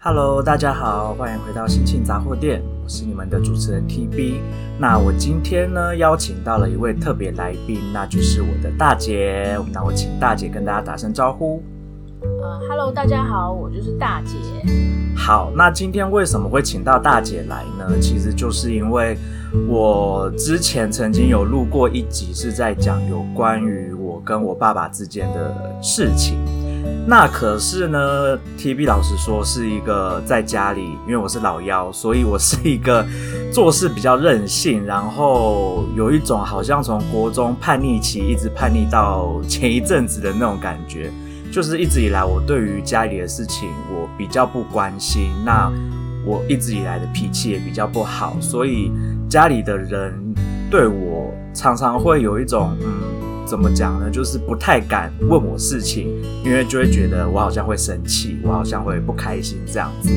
Hello，大家好，欢迎回到心情杂货店，我是你们的主持人 TB。那我今天呢，邀请到了一位特别来宾，那就是我的大姐。那我请大姐跟大家打声招呼。呃，Hello，大家好，我就是大姐。好，那今天为什么会请到大姐来呢？其实就是因为我之前曾经有录过一集，是在讲有关于我跟我爸爸之间的事情。那可是呢，TB 老实说是一个在家里，因为我是老幺，所以我是一个 做事比较任性，然后有一种好像从国中叛逆期一直叛逆到前一阵子的那种感觉，就是一直以来我对于家里的事情我比较不关心，那我一直以来的脾气也比较不好，所以家里的人对我常常会有一种嗯。怎么讲呢？就是不太敢问我事情，因为就会觉得我好像会生气，我好像会不开心这样子。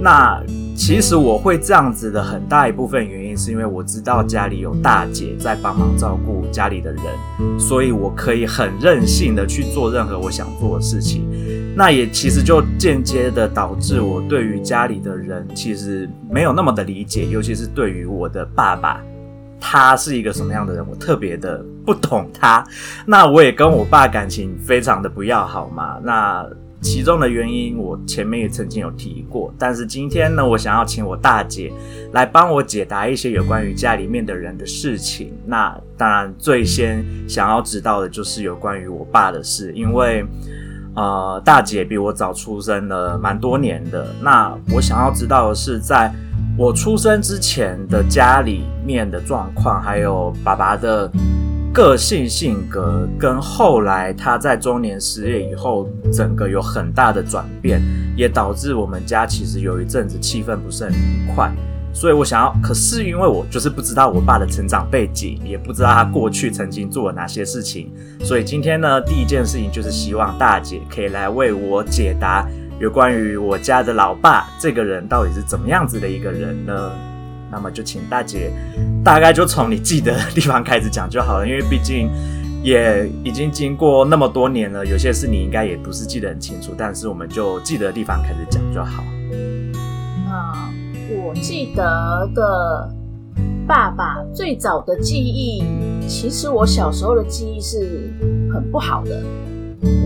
那其实我会这样子的很大一部分原因，是因为我知道家里有大姐在帮忙照顾家里的人，所以我可以很任性的去做任何我想做的事情。那也其实就间接的导致我对于家里的人其实没有那么的理解，尤其是对于我的爸爸。他是一个什么样的人？我特别的不懂他。那我也跟我爸感情非常的不要好嘛。那其中的原因，我前面也曾经有提过。但是今天呢，我想要请我大姐来帮我解答一些有关于家里面的人的事情。那当然，最先想要知道的就是有关于我爸的事，因为呃，大姐比我早出生了蛮多年的。那我想要知道的是在。我出生之前的家里面的状况，还有爸爸的个性性格，跟后来他在中年失业以后，整个有很大的转变，也导致我们家其实有一阵子气氛不是很愉快。所以我想要，可是因为我就是不知道我爸的成长背景，也不知道他过去曾经做了哪些事情，所以今天呢，第一件事情就是希望大姐可以来为我解答。有关于我家的老爸这个人到底是怎么样子的一个人呢？那么就请大姐大概就从你记得的地方开始讲就好了，因为毕竟也已经经过那么多年了，有些事你应该也不是记得很清楚，但是我们就记得的地方开始讲就好。那，我记得的爸爸最早的记忆，其实我小时候的记忆是很不好的，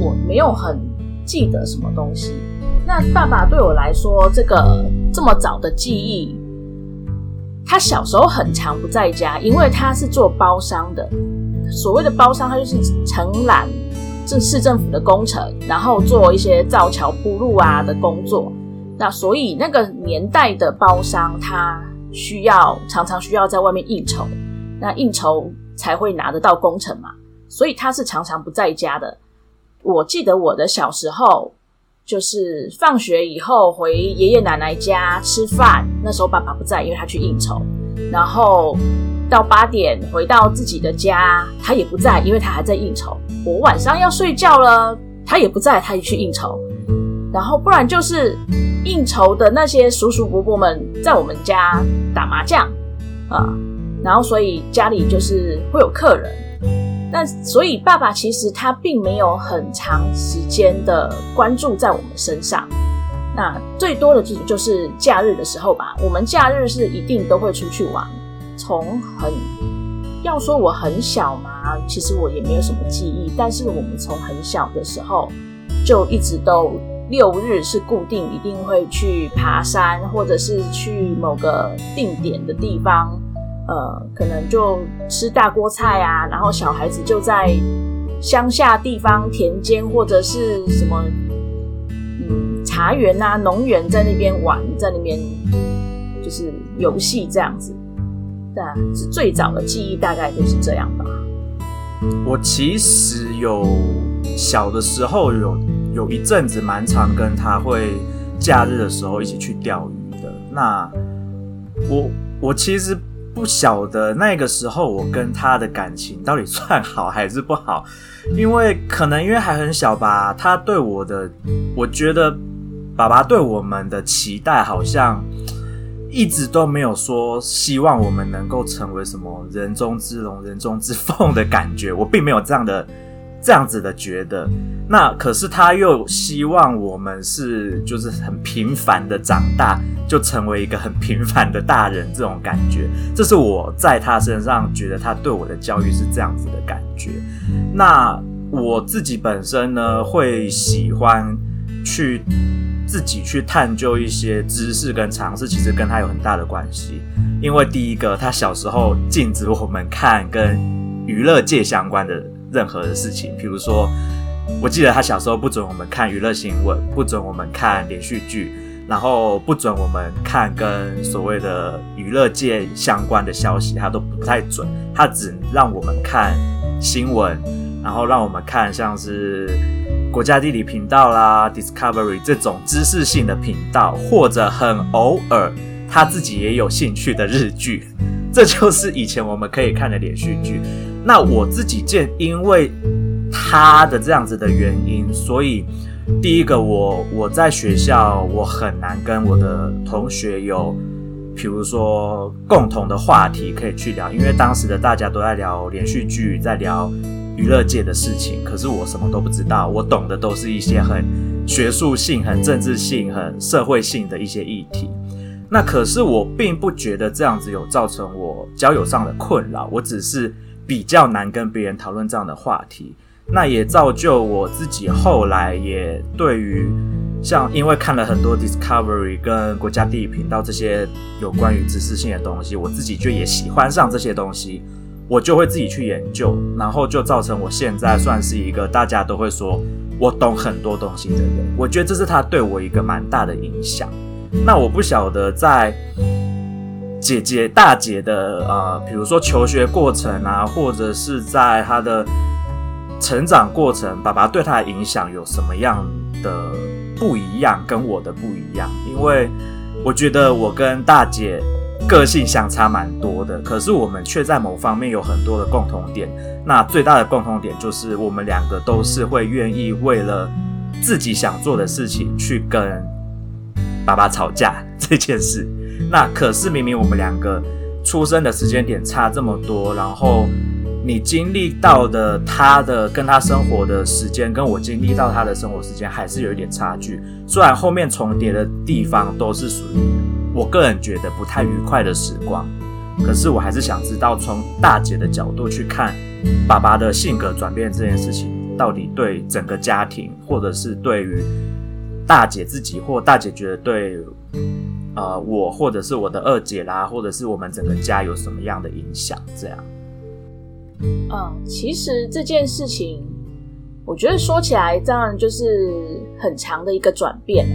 我没有很记得什么东西。那爸爸对我来说，这个这么早的记忆，他小时候很常不在家，因为他是做包商的。所谓的包商，他就是承揽这市政府的工程，然后做一些造桥铺路啊的工作。那所以那个年代的包商，他需要常常需要在外面应酬，那应酬才会拿得到工程嘛。所以他是常常不在家的。我记得我的小时候。就是放学以后回爷爷奶奶家吃饭，那时候爸爸不在，因为他去应酬。然后到八点回到自己的家，他也不在，因为他还在应酬。我晚上要睡觉了，他也不在，他也去应酬。然后不然就是应酬的那些叔叔伯伯们在我们家打麻将啊，然后所以家里就是会有客人。那所以，爸爸其实他并没有很长时间的关注在我们身上。那最多的就就是假日的时候吧。我们假日是一定都会出去玩。从很要说我很小嘛，其实我也没有什么记忆。但是我们从很小的时候就一直都六日是固定一定会去爬山，或者是去某个定点的地方。呃，可能就吃大锅菜啊，然后小孩子就在乡下地方田间或者是什么，嗯，茶园啊、农园在那边玩，在那边就是游戏这样子。对，是最早的记忆，大概就是这样吧。我其实有小的时候有有一阵子蛮常跟他会假日的时候一起去钓鱼的。那我我其实。不晓得那个时候我跟他的感情到底算好还是不好，因为可能因为还很小吧，他对我的，我觉得爸爸对我们的期待好像一直都没有说希望我们能够成为什么人中之龙、人中之凤的感觉，我并没有这样的这样子的觉得。那可是他又希望我们是就是很平凡的长大，就成为一个很平凡的大人，这种感觉，这是我在他身上觉得他对我的教育是这样子的感觉。那我自己本身呢，会喜欢去自己去探究一些知识跟常识，其实跟他有很大的关系。因为第一个，他小时候禁止我们看跟娱乐界相关的任何的事情，比如说。我记得他小时候不准我们看娱乐新闻，不准我们看连续剧，然后不准我们看跟所谓的娱乐界相关的消息，他都不太准。他只让我们看新闻，然后让我们看像是国家地理频道啦、Discovery 这种知识性的频道，或者很偶尔他自己也有兴趣的日剧。这就是以前我们可以看的连续剧。那我自己见，因为。他的这样子的原因，所以第一个我我在学校我很难跟我的同学有，比如说共同的话题可以去聊，因为当时的大家都在聊连续剧，在聊娱乐界的事情，可是我什么都不知道，我懂的都是一些很学术性、很政治性、很社会性的一些议题。那可是我并不觉得这样子有造成我交友上的困扰，我只是比较难跟别人讨论这样的话题。那也造就我自己后来也对于像因为看了很多 Discovery 跟国家地理频道这些有关于知识性的东西，我自己就也喜欢上这些东西，我就会自己去研究，然后就造成我现在算是一个大家都会说我懂很多东西的人。我觉得这是他对我一个蛮大的影响。那我不晓得在姐姐大姐的呃，比如说求学过程啊，或者是在她的。成长过程，爸爸对她的影响有什么样的不一样？跟我的不一样，因为我觉得我跟大姐个性相差蛮多的，可是我们却在某方面有很多的共同点。那最大的共同点就是我们两个都是会愿意为了自己想做的事情去跟爸爸吵架 这件事。那可是明明我们两个出生的时间点差这么多，然后。你经历到的他的跟他生活的时间，跟我经历到他的生活时间还是有一点差距。虽然后面重叠的地方都是属于我个人觉得不太愉快的时光，可是我还是想知道从大姐的角度去看爸爸的性格转变这件事情，到底对整个家庭，或者是对于大姐自己，或大姐觉得对呃我，或者是我的二姐啦，或者是我们整个家有什么样的影响？这样。嗯，其实这件事情，我觉得说起来，当然就是很长的一个转变。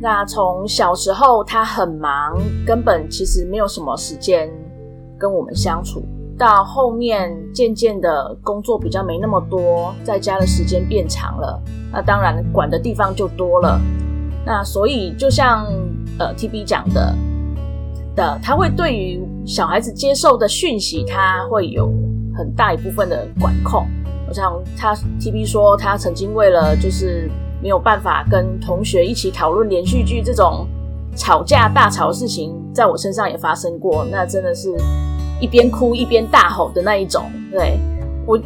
那从小时候他很忙，根本其实没有什么时间跟我们相处，到后面渐渐的工作比较没那么多，在家的时间变长了，那当然管的地方就多了。那所以就像呃 TB 讲的的，他会对于小孩子接受的讯息，他会有。很大一部分的管控，我想他 TB 说他曾经为了就是没有办法跟同学一起讨论连续剧这种吵架大吵的事情，在我身上也发生过。那真的是一边哭一边大吼的那一种。对，我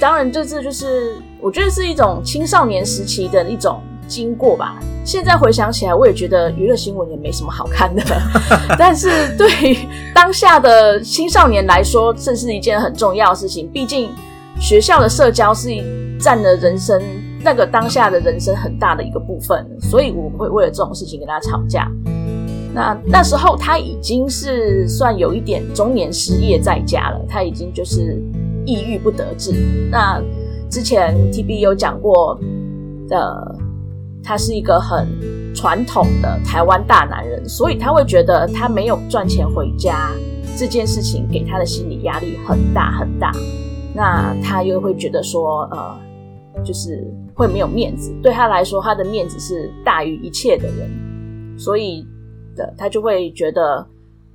当然这次就是我觉得是一种青少年时期的一种经过吧。现在回想起来，我也觉得娱乐新闻也没什么好看的，但是对于当下的青少年来说，这是一件很重要的事情。毕竟学校的社交是占了人生那个当下的人生很大的一个部分，所以我会为了这种事情跟他吵架。那那时候他已经是算有一点中年失业在家了，他已经就是抑郁不得志。那之前 TB 有讲过的。他是一个很传统的台湾大男人，所以他会觉得他没有赚钱回家这件事情给他的心理压力很大很大。那他又会觉得说，呃，就是会没有面子。对他来说，他的面子是大于一切的人，所以的他就会觉得，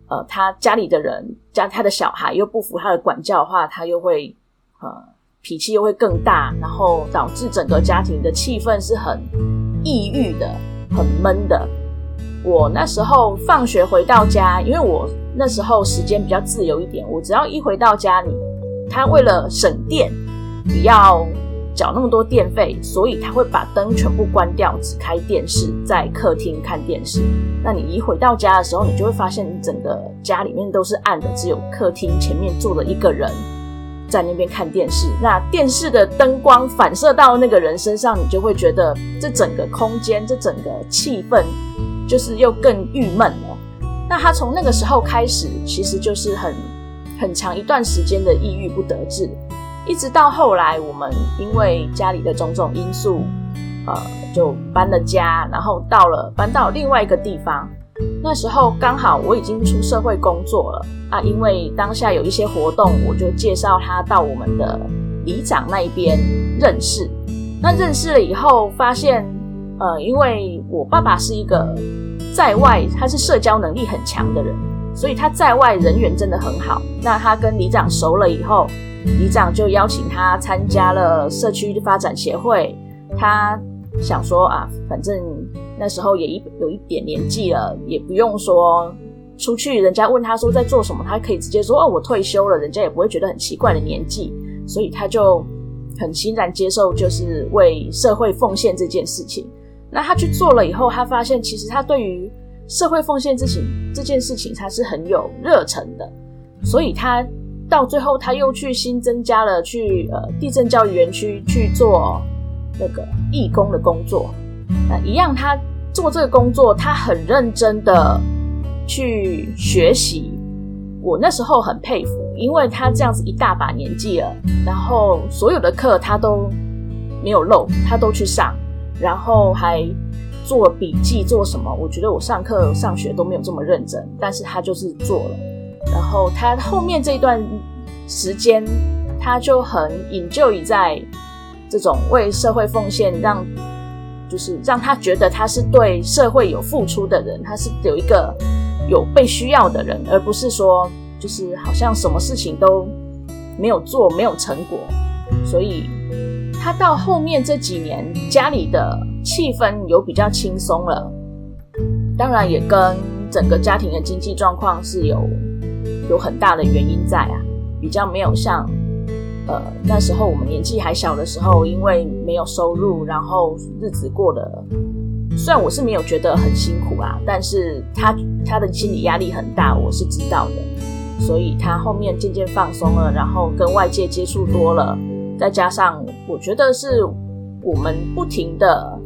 呃，他家里的人家他的小孩又不服他的管教的话，他又会呃脾气又会更大，然后导致整个家庭的气氛是很。抑郁的，很闷的。我那时候放学回到家，因为我那时候时间比较自由一点，我只要一回到家里，他为了省电，不要缴那么多电费，所以他会把灯全部关掉，只开电视，在客厅看电视。那你一回到家的时候，你就会发现你整个家里面都是暗的，只有客厅前面坐了一个人在那边看电视。那电视的灯光反射到那个人身上，你就会觉得这整个空间，这整个气氛就是又更郁闷了。那他从那个时候开始，其实就是很很长一段时间的抑郁不得志。一直到后来，我们因为家里的种种因素，呃，就搬了家，然后到了搬到另外一个地方。那时候刚好我已经出社会工作了啊，因为当下有一些活动，我就介绍他到我们的里长那一边认识。那认识了以后，发现呃，因为我爸爸是一个在外，他是社交能力很强的人，所以他在外人缘真的很好。那他跟里长熟了以后，里长就邀请他参加了社区发展协会。他想说啊，反正那时候也一有一点年纪了，也不用说出去，人家问他说在做什么，他可以直接说哦，我退休了，人家也不会觉得很奇怪的年纪。所以他就很欣然接受，就是为社会奉献这件事情。那他去做了以后，他发现其实他对于社会奉献这情这件事情，他是很有热忱的，所以他。到最后，他又去新增加了去呃地震教育园区去做那个义工的工作。那一样，他做这个工作，他很认真的去学习。我那时候很佩服，因为他这样子一大把年纪了，然后所有的课他都没有漏，他都去上，然后还做笔记做什么。我觉得我上课上学都没有这么认真，但是他就是做了。然后他后面这一段时间，他就很 enjoy 在这种为社会奉献，让就是让他觉得他是对社会有付出的人，他是有一个有被需要的人，而不是说就是好像什么事情都没有做，没有成果。所以他到后面这几年，家里的气氛有比较轻松了，当然也跟整个家庭的经济状况是有。有很大的原因在啊，比较没有像，呃，那时候我们年纪还小的时候，因为没有收入，然后日子过得，虽然我是没有觉得很辛苦啊，但是他他的心理压力很大，我是知道的，所以他后面渐渐放松了，然后跟外界接触多了，再加上我觉得是我们不停的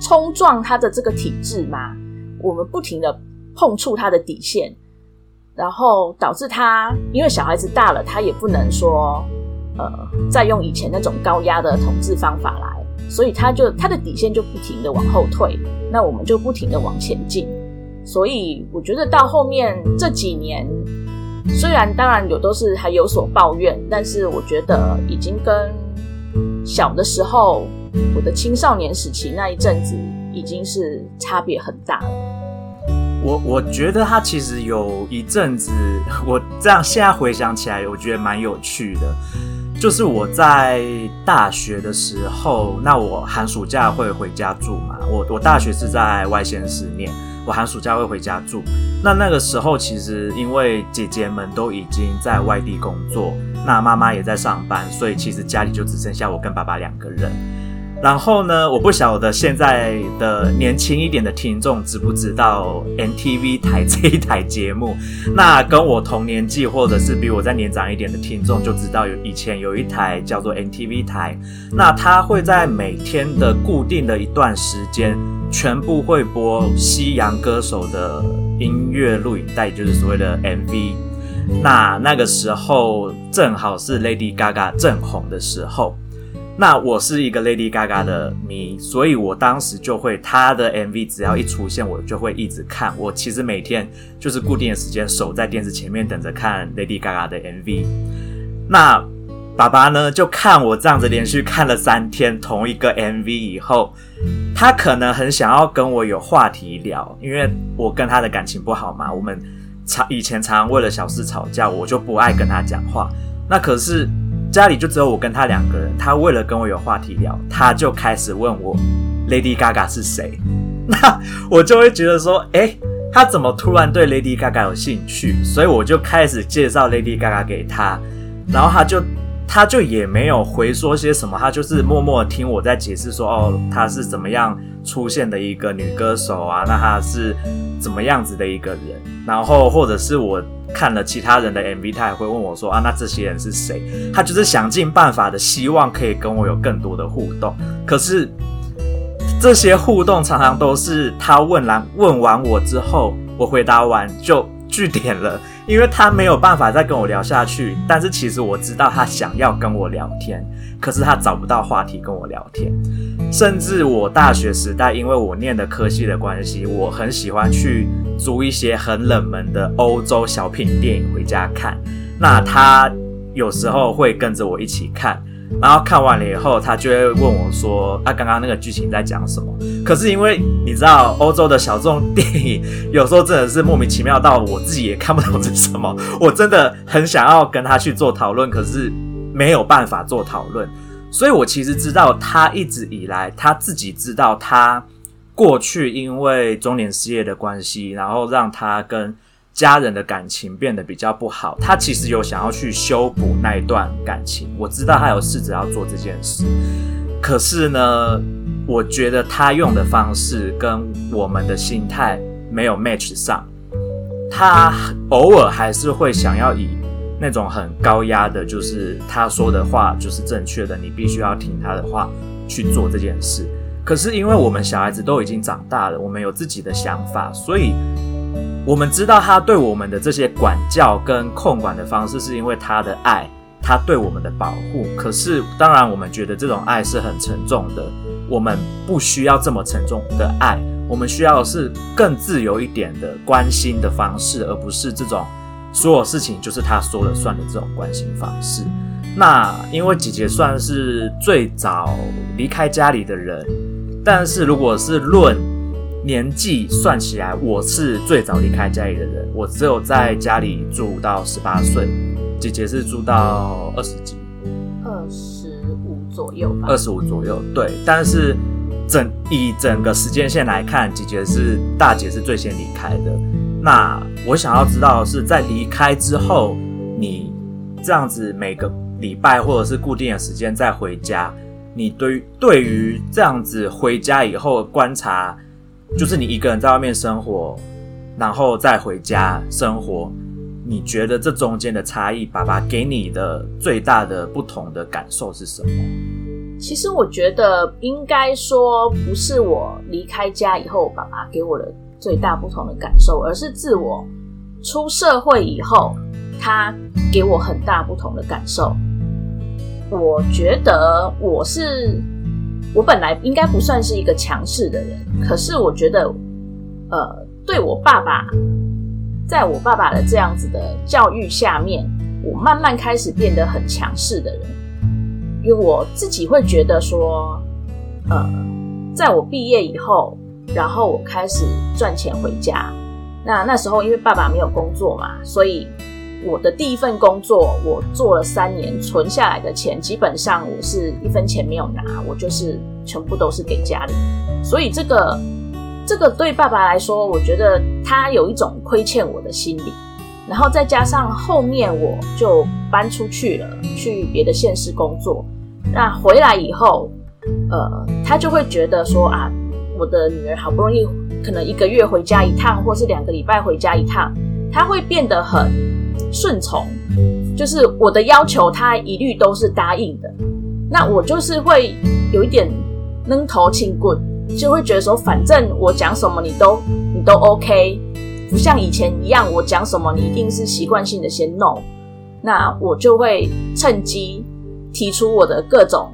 冲撞他的这个体制嘛，我们不停的碰触他的底线。然后导致他，因为小孩子大了，他也不能说，呃，再用以前那种高压的统治方法来，所以他就他的底线就不停的往后退，那我们就不停的往前进。所以我觉得到后面这几年，虽然当然有都是还有所抱怨，但是我觉得已经跟小的时候我的青少年时期那一阵子已经是差别很大了。我我觉得他其实有一阵子，我这样现在回想起来，我觉得蛮有趣的。就是我在大学的时候，那我寒暑假会回家住嘛。我我大学是在外县市念，我寒暑假会回家住。那那个时候，其实因为姐姐们都已经在外地工作，那妈妈也在上班，所以其实家里就只剩下我跟爸爸两个人。然后呢，我不晓得现在的年轻一点的听众知不知道 NTV 台这一台节目？那跟我同年纪或者是比我再年长一点的听众就知道，有以前有一台叫做 NTV 台，那它会在每天的固定的一段时间，全部会播西洋歌手的音乐录影带，就是所谓的 MV。那那个时候正好是 Lady Gaga 正红的时候。那我是一个 Lady Gaga 的迷，所以我当时就会她的 MV 只要一出现，我就会一直看。我其实每天就是固定的时间守在电视前面等着看 Lady Gaga 的 MV。那爸爸呢，就看我这样子连续看了三天同一个 MV 以后，他可能很想要跟我有话题聊，因为我跟他的感情不好嘛，我们常以前常常为了小事吵架，我就不爱跟他讲话。那可是。家里就只有我跟他两个人，他为了跟我有话题聊，他就开始问我 Lady Gaga 是谁，那我就会觉得说，诶，他怎么突然对 Lady Gaga 有兴趣？所以我就开始介绍 Lady Gaga 给他，然后他就他就也没有回说些什么，他就是默默听我在解释说，哦，他是怎么样出现的一个女歌手啊，那他是怎么样子的一个人，然后或者是我看了其他人的 MV，他也会问我说，啊，那这些人是谁？他就是想尽办法的希望可以跟我有更多的互动，可是这些互动常常都是他问完问完我之后，我回答完就据点了。因为他没有办法再跟我聊下去，但是其实我知道他想要跟我聊天，可是他找不到话题跟我聊天。甚至我大学时代，因为我念的科系的关系，我很喜欢去租一些很冷门的欧洲小品电影回家看。那他有时候会跟着我一起看。然后看完了以后，他就会问我说：“啊，刚刚那个剧情在讲什么？”可是因为你知道，欧洲的小众电影有时候真的是莫名其妙到我自己也看不懂这是什么。我真的很想要跟他去做讨论，可是没有办法做讨论。所以我其实知道，他一直以来他自己知道，他过去因为中年失业的关系，然后让他跟。家人的感情变得比较不好，他其实有想要去修补那一段感情。我知道他有试着要做这件事，可是呢，我觉得他用的方式跟我们的心态没有 match 上。他偶尔还是会想要以那种很高压的，就是他说的话就是正确的，你必须要听他的话去做这件事。可是因为我们小孩子都已经长大了，我们有自己的想法，所以。我们知道他对我们的这些管教跟控管的方式，是因为他的爱，他对我们的保护。可是，当然，我们觉得这种爱是很沉重的。我们不需要这么沉重的爱，我们需要的是更自由一点的关心的方式，而不是这种所有事情就是他说了算的这种关心方式。那因为姐姐算是最早离开家里的人，但是如果是论年纪算起来，我是最早离开家里的人。我只有在家里住到十八岁，姐姐是住到二十几，二十五左右吧。二十五左右，对。但是整以整个时间线来看，姐姐是大姐是最先离开的。那我想要知道的是，在离开之后，你这样子每个礼拜或者是固定的时间再回家，你对对于这样子回家以后观察。就是你一个人在外面生活，然后再回家生活，你觉得这中间的差异，爸爸给你的最大的不同的感受是什么？其实我觉得应该说不是我离开家以后，爸爸给我的最大不同的感受，而是自我出社会以后，他给我很大不同的感受。我觉得我是。我本来应该不算是一个强势的人，可是我觉得，呃，对我爸爸，在我爸爸的这样子的教育下面，我慢慢开始变得很强势的人，因为我自己会觉得说，呃，在我毕业以后，然后我开始赚钱回家，那那时候因为爸爸没有工作嘛，所以。我的第一份工作，我做了三年，存下来的钱基本上我是一分钱没有拿，我就是全部都是给家里。所以这个这个对爸爸来说，我觉得他有一种亏欠我的心理。然后再加上后面我就搬出去了，去别的县市工作。那回来以后，呃，他就会觉得说啊，我的女儿好不容易可能一个月回家一趟，或是两个礼拜回家一趟，他会变得很。顺从，就是我的要求，他一律都是答应的。那我就是会有一点扔头轻棍，就会觉得说，反正我讲什么你都你都 OK，不像以前一样，我讲什么你一定是习惯性的先 no。那我就会趁机提出我的各种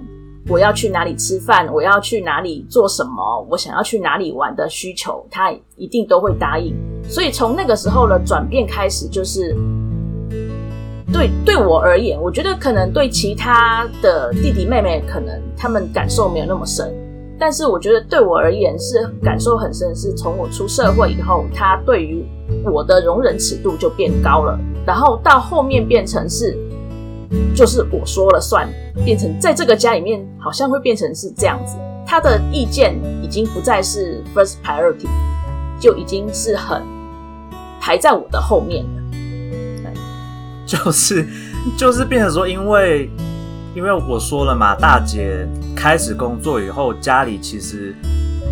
我要去哪里吃饭，我要去哪里做什么，我想要去哪里玩的需求，他一定都会答应。所以从那个时候的转变开始，就是。对，对我而言，我觉得可能对其他的弟弟妹妹，可能他们感受没有那么深。但是我觉得对我而言是感受很深，是从我出社会以后，他对于我的容忍尺度就变高了。然后到后面变成是，就是我说了算，变成在这个家里面好像会变成是这样子。他的意见已经不再是 first priority，就已经是很排在我的后面。就是，就是变成说，因为因为我说了嘛，大姐开始工作以后，家里其实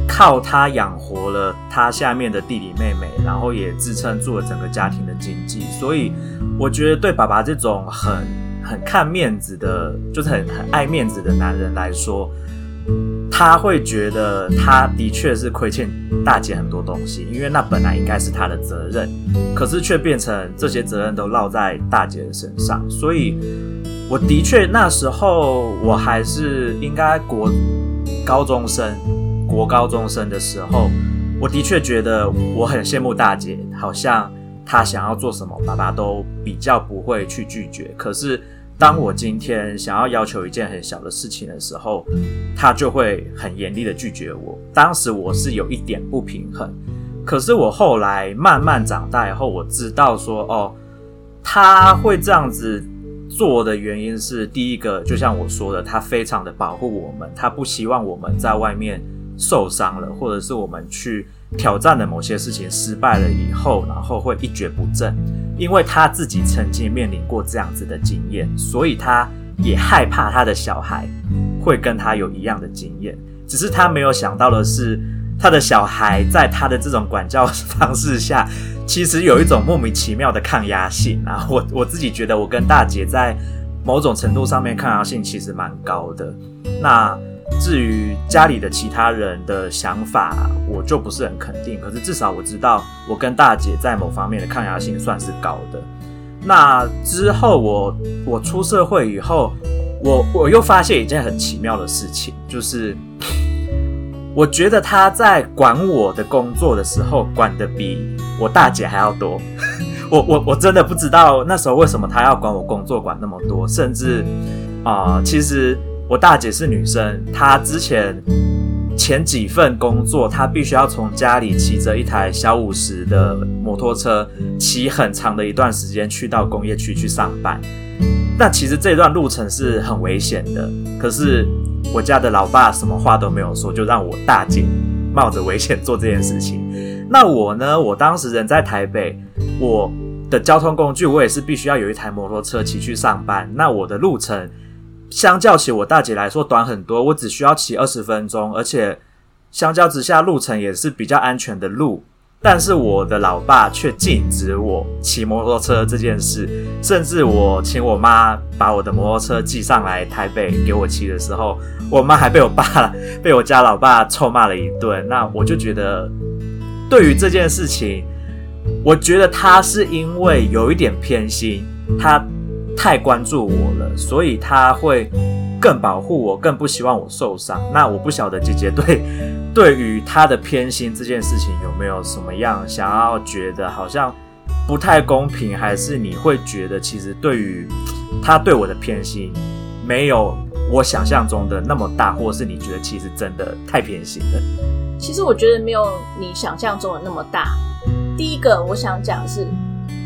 靠她养活了她下面的弟弟妹妹，然后也支撑住了整个家庭的经济。所以我觉得对爸爸这种很很看面子的，就是很很爱面子的男人来说。他会觉得他的确是亏欠大姐很多东西，因为那本来应该是他的责任，可是却变成这些责任都落在大姐的身上。所以我的确那时候我还是应该国高中生，国高中生的时候，我的确觉得我很羡慕大姐，好像她想要做什么，爸爸都比较不会去拒绝。可是。当我今天想要要求一件很小的事情的时候，他就会很严厉的拒绝我。当时我是有一点不平衡，可是我后来慢慢长大以后，我知道说，哦，他会这样子做的原因是，第一个，就像我说的，他非常的保护我们，他不希望我们在外面受伤了，或者是我们去挑战的某些事情失败了以后，然后会一蹶不振。因为他自己曾经面临过这样子的经验，所以他也害怕他的小孩会跟他有一样的经验。只是他没有想到的是，他的小孩在他的这种管教方式下，其实有一种莫名其妙的抗压性啊。我我自己觉得，我跟大姐在某种程度上面抗压性其实蛮高的。那。至于家里的其他人的想法，我就不是很肯定。可是至少我知道，我跟大姐在某方面的抗压性算是高的。那之后我我出社会以后，我我又发现一件很奇妙的事情，就是我觉得他在管我的工作的时候，管得比我大姐还要多。我我我真的不知道那时候为什么他要管我工作管那么多，甚至啊、其实。我大姐是女生，她之前前几份工作，她必须要从家里骑着一台小五十的摩托车，骑很长的一段时间去到工业区去上班。那其实这段路程是很危险的，可是我家的老爸什么话都没有说，就让我大姐冒着危险做这件事情。那我呢？我当时人在台北，我的交通工具我也是必须要有一台摩托车骑去上班。那我的路程。相较起我大姐来说短很多，我只需要骑二十分钟，而且相较之下路程也是比较安全的路。但是我的老爸却禁止我骑摩托车这件事，甚至我请我妈把我的摩托车寄上来台北给我骑的时候，我妈还被我爸 被我家老爸臭骂了一顿。那我就觉得，对于这件事情，我觉得他是因为有一点偏心，他。太关注我了，所以他会更保护我，更不希望我受伤。那我不晓得姐姐对 对于他的偏心这件事情有没有什么样想要觉得好像不太公平，还是你会觉得其实对于他对我的偏心没有我想象中的那么大，或是你觉得其实真的太偏心了？其实我觉得没有你想象中的那么大。第一个我想讲是。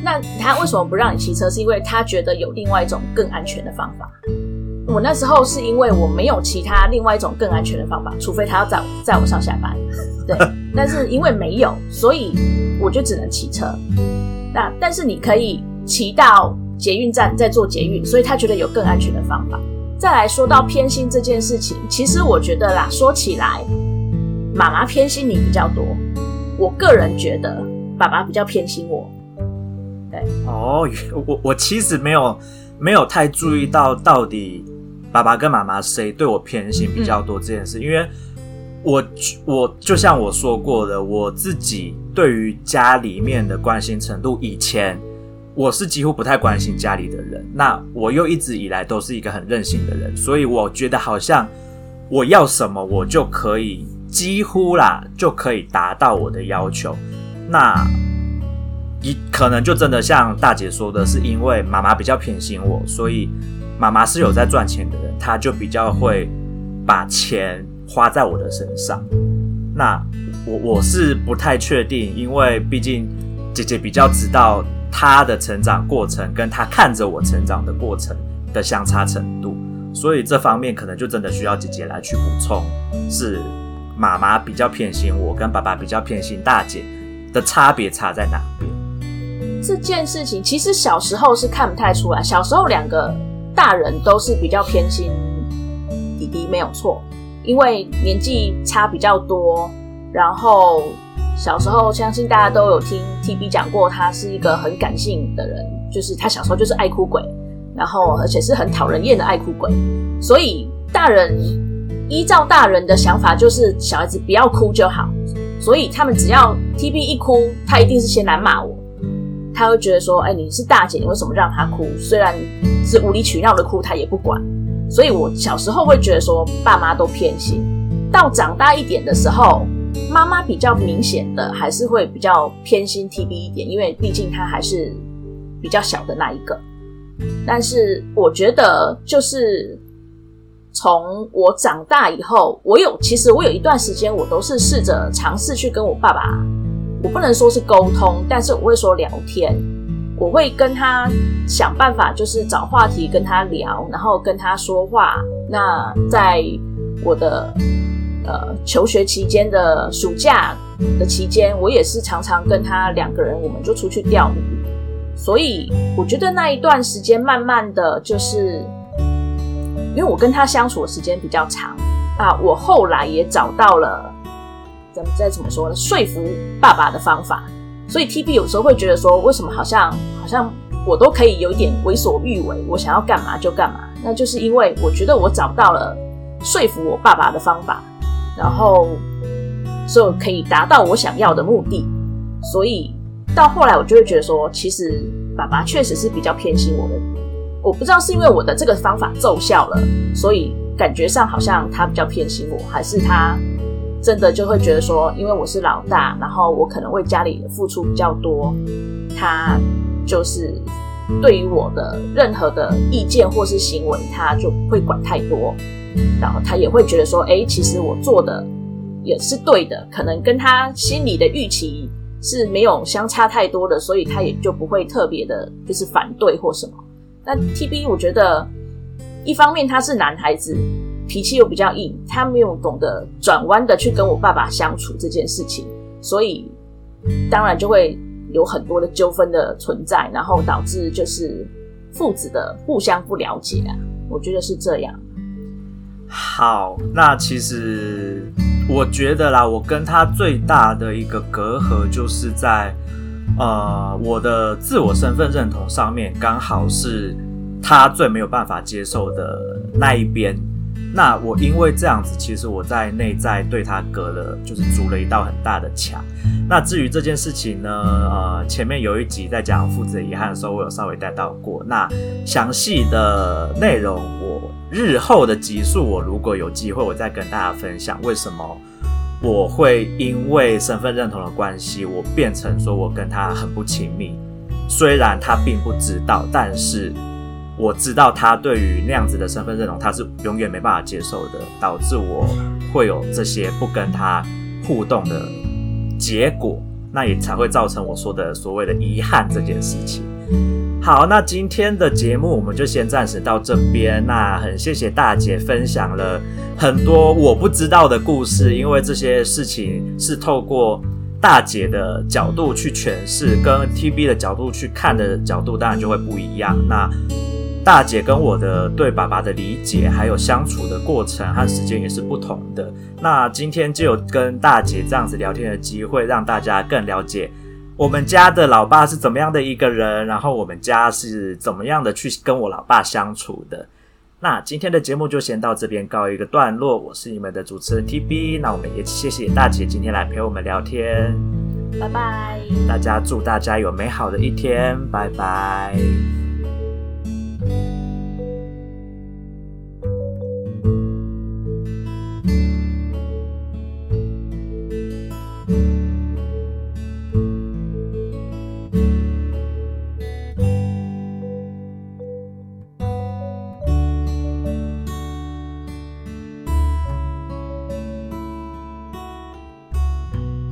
那他为什么不让你骑车？是因为他觉得有另外一种更安全的方法。我那时候是因为我没有其他另外一种更安全的方法，除非他要载载我上下班。对，但是因为没有，所以我就只能骑车。那但是你可以骑到捷运站再坐捷运，所以他觉得有更安全的方法。再来说到偏心这件事情，其实我觉得啦，说起来，妈妈偏心你比较多。我个人觉得爸爸比较偏心我。哦，我我其实没有没有太注意到到底爸爸跟妈妈谁对我偏心比较多这件事，因为我我就像我说过的，我自己对于家里面的关心程度，以前我是几乎不太关心家里的人，那我又一直以来都是一个很任性的人，所以我觉得好像我要什么我就可以几乎啦就可以达到我的要求，那。你可能就真的像大姐说的，是因为妈妈比较偏心我，所以妈妈是有在赚钱的人，她就比较会把钱花在我的身上。那我我是不太确定，因为毕竟姐姐比较知道她的成长过程，跟她看着我成长的过程的相差程度，所以这方面可能就真的需要姐姐来去补充，是妈妈比较偏心我，跟爸爸比较偏心大姐的差别差在哪边？这件事情其实小时候是看不太出来。小时候两个大人都是比较偏心弟弟，没有错，因为年纪差比较多。然后小时候，相信大家都有听 TB 讲过，他是一个很感性的人，就是他小时候就是爱哭鬼，然后而且是很讨人厌的爱哭鬼。所以大人依照大人的想法，就是小孩子不要哭就好。所以他们只要 TB 一哭，他一定是先来骂我。他会觉得说：“哎，你是大姐，你为什么让他哭？虽然是无理取闹的哭，他也不管。”所以，我小时候会觉得说，爸妈都偏心。到长大一点的时候，妈妈比较明显的还是会比较偏心 TB 一点，因为毕竟他还是比较小的那一个。但是，我觉得就是从我长大以后，我有其实我有一段时间，我都是试着尝试去跟我爸爸。我不能说是沟通，但是我会说聊天，我会跟他想办法，就是找话题跟他聊，然后跟他说话。那在我的呃求学期间的暑假的期间，我也是常常跟他两个人，我们就出去钓鱼。所以我觉得那一段时间，慢慢的就是因为我跟他相处的时间比较长啊，我后来也找到了。怎么再怎么说呢？说服爸爸的方法，所以 TB 有时候会觉得说，为什么好像好像我都可以有一点为所欲为，我想要干嘛就干嘛，那就是因为我觉得我找到了说服我爸爸的方法，然后就可以达到我想要的目的。所以到后来，我就会觉得说，其实爸爸确实是比较偏心我的。我不知道是因为我的这个方法奏效了，所以感觉上好像他比较偏心我，还是他。真的就会觉得说，因为我是老大，然后我可能为家里付出比较多，他就是对于我的任何的意见或是行为，他就会管太多，然后他也会觉得说，诶，其实我做的也是对的，可能跟他心里的预期是没有相差太多的，所以他也就不会特别的，就是反对或什么。那 TB 我觉得，一方面他是男孩子。脾气又比较硬，他没有懂得转弯的去跟我爸爸相处这件事情，所以当然就会有很多的纠纷的存在，然后导致就是父子的互相不了解啊，我觉得是这样。好，那其实我觉得啦，我跟他最大的一个隔阂就是在呃我的自我身份认同上面，刚好是他最没有办法接受的那一边。那我因为这样子，其实我在内在对他隔了，就是筑了一道很大的墙。那至于这件事情呢，呃，前面有一集在讲父子的遗憾的时候，我有稍微带到过。那详细的内容，我日后的集数，我如果有机会，我再跟大家分享为什么我会因为身份认同的关系，我变成说我跟他很不亲密。虽然他并不知道，但是。我知道他对于那样子的身份认同，他是永远没办法接受的，导致我会有这些不跟他互动的结果，那也才会造成我说的所谓的遗憾这件事情。好，那今天的节目我们就先暂时到这边。那很谢谢大姐分享了很多我不知道的故事，因为这些事情是透过大姐的角度去诠释，跟 TB 的角度去看的角度，当然就会不一样。那大姐跟我的对爸爸的理解，还有相处的过程和时间也是不同的。那今天就有跟大姐这样子聊天的机会，让大家更了解我们家的老爸是怎么样的一个人，然后我们家是怎么样的去跟我老爸相处的。那今天的节目就先到这边告一个段落。我是你们的主持人 TB，那我们也谢谢大姐今天来陪我们聊天。拜拜，大家祝大家有美好的一天，拜拜。